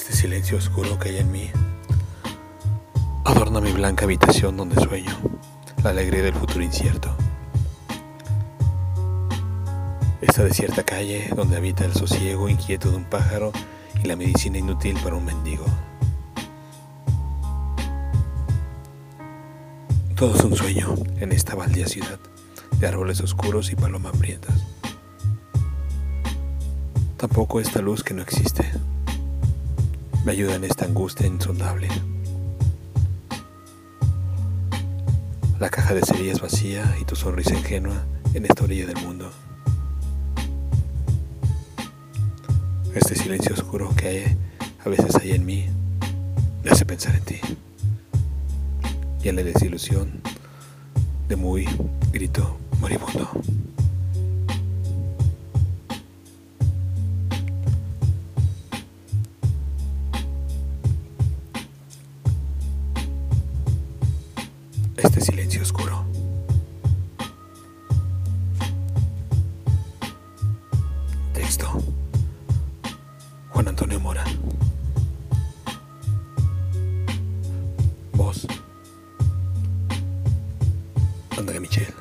silencio oscuro que hay en mí adorna mi blanca habitación donde sueño, la alegría del futuro incierto. Esta desierta calle donde habita el sosiego inquieto de un pájaro y la medicina inútil para un mendigo. Todo es un sueño en esta baldía ciudad de árboles oscuros y palomas hambrientas. Tampoco esta luz que no existe me ayuda en esta angustia insondable. La caja de cerillas vacía y tu sonrisa ingenua en esta orilla del mundo. Este silencio oscuro que hay, a veces hay en mí me hace pensar en ti y en la desilusión de muy grito moribundo. Este silencio oscuro. Texto. Juan Antonio Mora. Voz. André Michel.